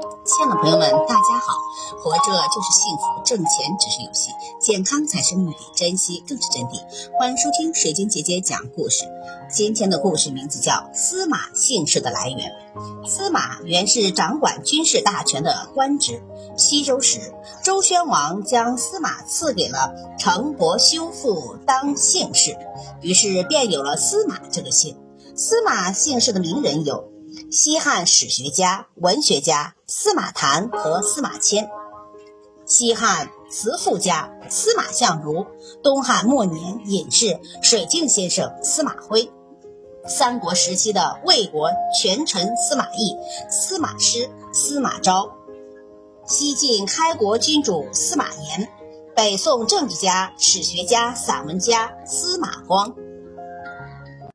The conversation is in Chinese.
亲爱的朋友们，大家好！活着就是幸福，挣钱只是游戏，健康才是目的，珍惜更是真谛。欢迎收听水晶姐姐讲故事。今天的故事名字叫《司马姓氏的来源》。司马原是掌管军事大权的官职。西周时，周宣王将司马赐给了程伯修父当姓氏，于是便有了司马这个姓。司马姓氏的名人有。西汉史学家、文学家司马谈和司马迁，西汉词赋家司马相如，东汉末年隐士、水镜先生司马徽，三国时期的魏国权臣司马懿、司马师、司马昭，西晋开国君主司马炎，北宋政治家、史学家、散文家司马光。